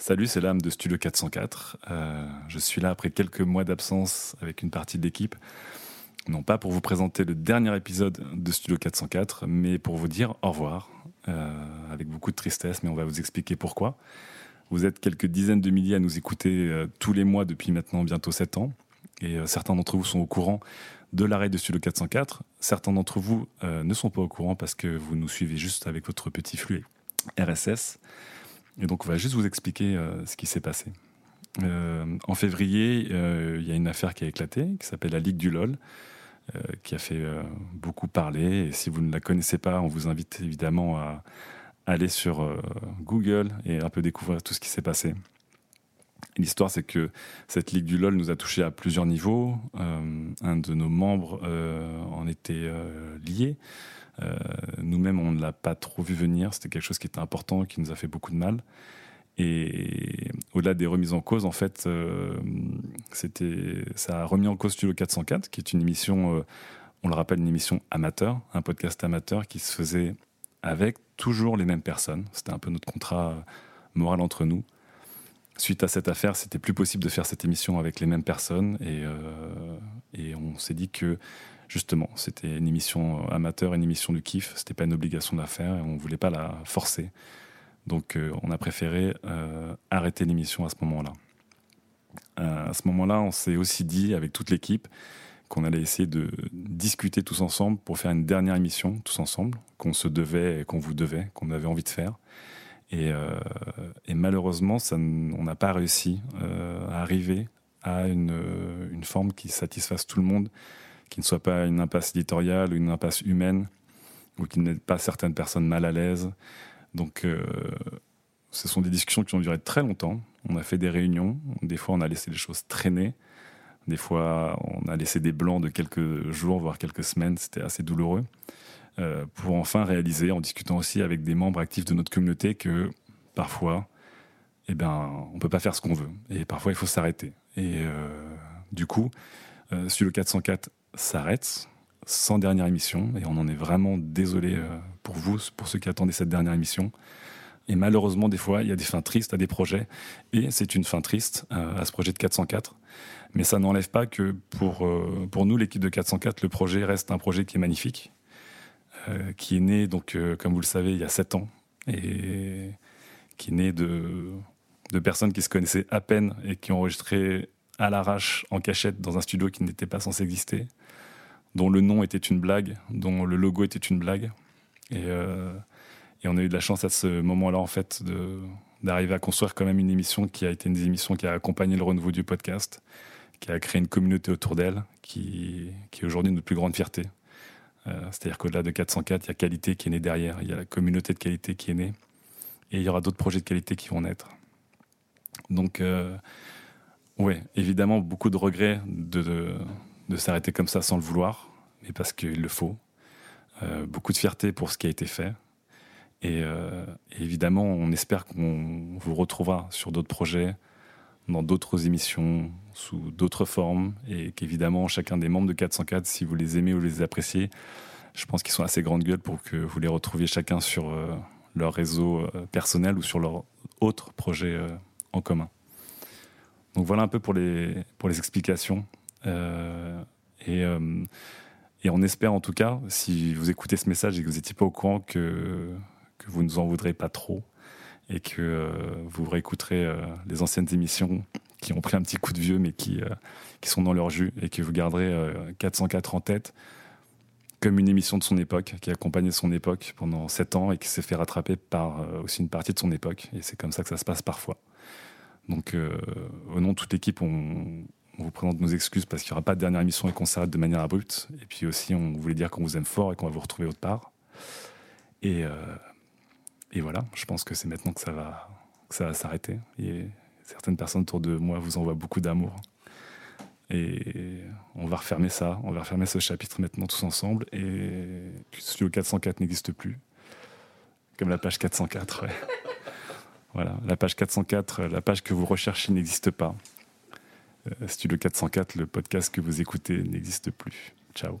Salut, c'est l'âme de Studio 404. Euh, je suis là après quelques mois d'absence avec une partie de l'équipe. Non pas pour vous présenter le dernier épisode de Studio 404, mais pour vous dire au revoir, euh, avec beaucoup de tristesse, mais on va vous expliquer pourquoi. Vous êtes quelques dizaines de milliers à nous écouter euh, tous les mois depuis maintenant bientôt 7 ans, et certains d'entre vous sont au courant de l'arrêt de Studio 404. Certains d'entre vous ne sont pas au courant parce que vous nous suivez juste avec votre petit flux RSS. Et donc on va juste vous expliquer ce qui s'est passé. en février, il y a une affaire qui a éclaté, qui s'appelle la Ligue du LOL, euh, qui a fait euh, beaucoup parler. Et si vous ne la connaissez pas, on vous invite évidemment à aller sur euh, Google et un peu découvrir tout ce qui s'est passé. L'histoire, c'est que cette Ligue du LOL nous a touché à plusieurs niveaux. un de nos membres en était lié. Nous-mêmes, on ne l'a pas trop vu venir. C'était quelque chose qui était important, qui nous a fait beaucoup de mal. Et au-delà des remises en cause, en fait, euh, ça a remis en cause Studio 404, qui est une émission, euh, on le rappelle, une émission amateur, un podcast amateur qui se faisait avec toujours les mêmes personnes. C'était un peu notre contrat moral entre nous. Suite à cette affaire, c'était plus possible de faire cette émission avec les mêmes personnes et, euh, et on s'est dit que justement, c'était une émission amateur, une émission du kiff, c'était pas une obligation de et on voulait pas la forcer. Donc euh, on a préféré euh, arrêter l'émission à ce moment-là. À ce moment-là, on s'est aussi dit avec toute l'équipe qu'on allait essayer de discuter tous ensemble pour faire une dernière émission tous ensemble, qu'on se devait, qu'on vous devait, qu'on avait envie de faire. Et, malheureusement, on n'a pas réussi à arriver à une, une, forme qui satisfasse tout le monde, qui ne soit pas une impasse éditoriale ou une impasse humaine, ou qui n'ait pas certaines personnes mal à l'aise, donc, euh, ce sont des discussions qui ont duré très longtemps. On a fait des réunions. Des fois, on a laissé les choses traîner. Des fois, on a laissé des blancs de quelques jours, voire quelques semaines. C'était assez douloureux. Euh, pour enfin réaliser, en discutant aussi avec des membres actifs de notre communauté, que parfois, eh ben, on ne peut pas faire ce qu'on veut. Et parfois, il faut s'arrêter. Et euh, du coup, sur le 404 s'arrête sans dernière émission. Et on en est vraiment désolé euh, pour vous, pour ceux qui attendaient cette dernière émission. Et malheureusement, des fois, il y a des fins tristes à des projets. Et c'est une fin triste euh, à ce projet de 404. Mais ça n'enlève pas que pour, euh, pour nous, l'équipe de 404, le projet reste un projet qui est magnifique, qui est né, donc, comme vous le savez, il y a 7 ans. Et qui est né de, personnes qui se connaissaient à peine et qui ont enregistré à l'arrache, en cachette, dans un studio qui n'était pas censé exister dont le nom était une blague, dont le logo était une blague. Et, euh, on a eu de la chance à ce moment-là, en fait, d'arriver à construire quand même une émission qui a été une des émissions qui a accompagné le renouveau du podcast, qui a créé une communauté autour d'elle, qui, qui est aujourd'hui notre plus grande fierté. Euh, c'est-à-dire qu'au-delà de 404, il y a qualité qui est née derrière, il y a la communauté de qualité qui est née, et il y aura d'autres projets de qualité qui vont naître. Donc, euh, ouais, évidemment, beaucoup de regrets de de s'arrêter comme ça sans le vouloir, mais parce qu'il le faut. Euh, beaucoup de fierté pour ce qui a été fait. Euh, et, évidemment, on espère qu'on vous retrouvera sur d'autres projets, dans d'autres émissions, sous d'autres formes, et qu'évidemment, chacun des membres de 404, si vous les aimez ou les appréciez, je pense qu'ils sont assez grandes gueules pour que vous les retrouviez chacun sur euh, leur réseau personnel ou sur leur autre projet en commun. Donc voilà un peu pour les, pour les explications. Euh, et, euh, et on espère en tout cas, si vous écoutez ce message et que vous n'étiez pas au courant, que, que vous ne nous en voudrez pas trop et que euh, vous réécouterez les anciennes émissions qui ont pris un petit coup de vieux mais qui, qui sont dans leur jus et que vous garderez 404 en tête comme une émission de son époque, qui a accompagné son époque pendant 7 ans et qui s'est fait rattraper par aussi une partie de son époque. Et c'est comme ça que ça se passe parfois. Donc, au nom de toute l'équipe, on, vous présente nos excuses parce qu'il n'y aura pas de dernière émission et qu'on s'arrête de manière abrupte. Et puis aussi, on voulait dire qu'on vous aime fort et qu'on va vous retrouver autre part. Et, euh, et voilà, je pense que c'est maintenant que ça va, que ça va s'arrêter. Et certaines personnes autour de moi vous envoient beaucoup d'amour. Et on va refermer ça, on va refermer ce chapitre maintenant tous ensemble. Et Studio 404 n'existe plus. Comme la page 404, ouais. Voilà, la page 404, la page que vous recherchez n'existe pas. Euh, Studio 404, le podcast que vous écoutez n'existe plus. Ciao.